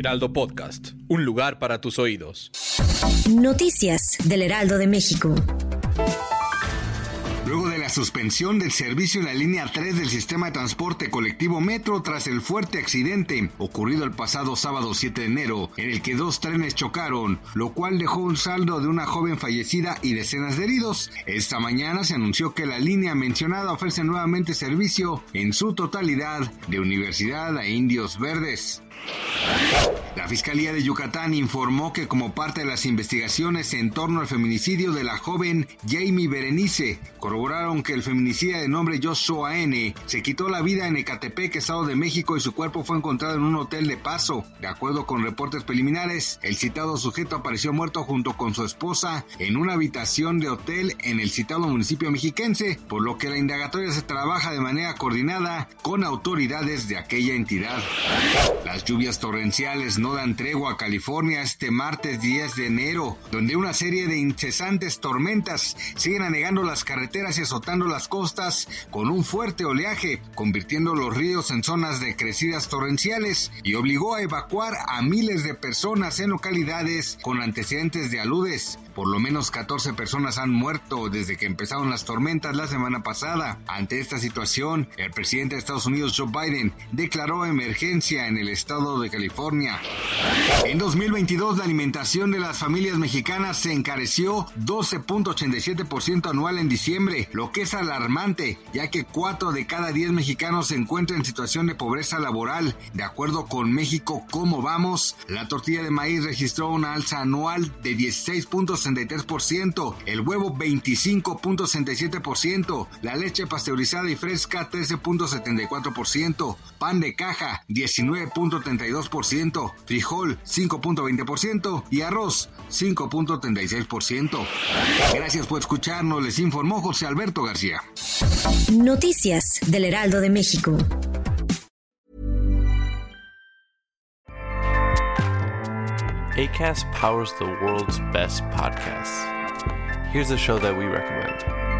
Heraldo Podcast, un lugar para tus oídos. Noticias del Heraldo de México. Luego de la suspensión del servicio en la línea 3 del sistema de transporte colectivo Metro tras el fuerte accidente ocurrido el pasado sábado 7 de enero, en el que dos trenes chocaron, lo cual dejó un saldo de una joven fallecida y decenas de heridos. Esta mañana se anunció que la línea mencionada ofrece nuevamente servicio en su totalidad de Universidad a Indios Verdes. La Fiscalía de Yucatán informó que como parte de las investigaciones en torno al feminicidio de la joven Jamie Berenice, corroboraron que el feminicida de nombre Joshua N. se quitó la vida en Ecatepec, Estado de México, y su cuerpo fue encontrado en un hotel de paso. De acuerdo con reportes preliminares, el citado sujeto apareció muerto junto con su esposa en una habitación de hotel en el citado municipio mexiquense, por lo que la indagatoria se trabaja de manera coordinada con autoridades de aquella entidad. Las lluvias torrenciales no dan tregua a California este martes 10 de enero, donde una serie de incesantes tormentas siguen anegando las carreteras y azotando las costas con un fuerte oleaje, convirtiendo los ríos en zonas de crecidas torrenciales y obligó a evacuar a miles de personas en localidades con antecedentes de aludes. Por lo menos 14 personas han muerto desde que empezaron las tormentas la semana pasada. Ante esta situación, el presidente de Estados Unidos, Joe Biden, declaró emergencia en el estado de California. California. En 2022, la alimentación de las familias mexicanas se encareció 12.87% anual en diciembre, lo que es alarmante, ya que 4 de cada 10 mexicanos se encuentran en situación de pobreza laboral. De acuerdo con México, ¿cómo vamos? La tortilla de maíz registró una alza anual de 16.63%, el huevo 25.67%, la leche pasteurizada y fresca 13.74%, pan de caja 19.32%, frijol 5.20% y arroz 5.36%. Gracias por escucharnos, les informó José Alberto García. Noticias del Heraldo de México. ACAST powers the world's best podcasts. Here's a show that we recommend.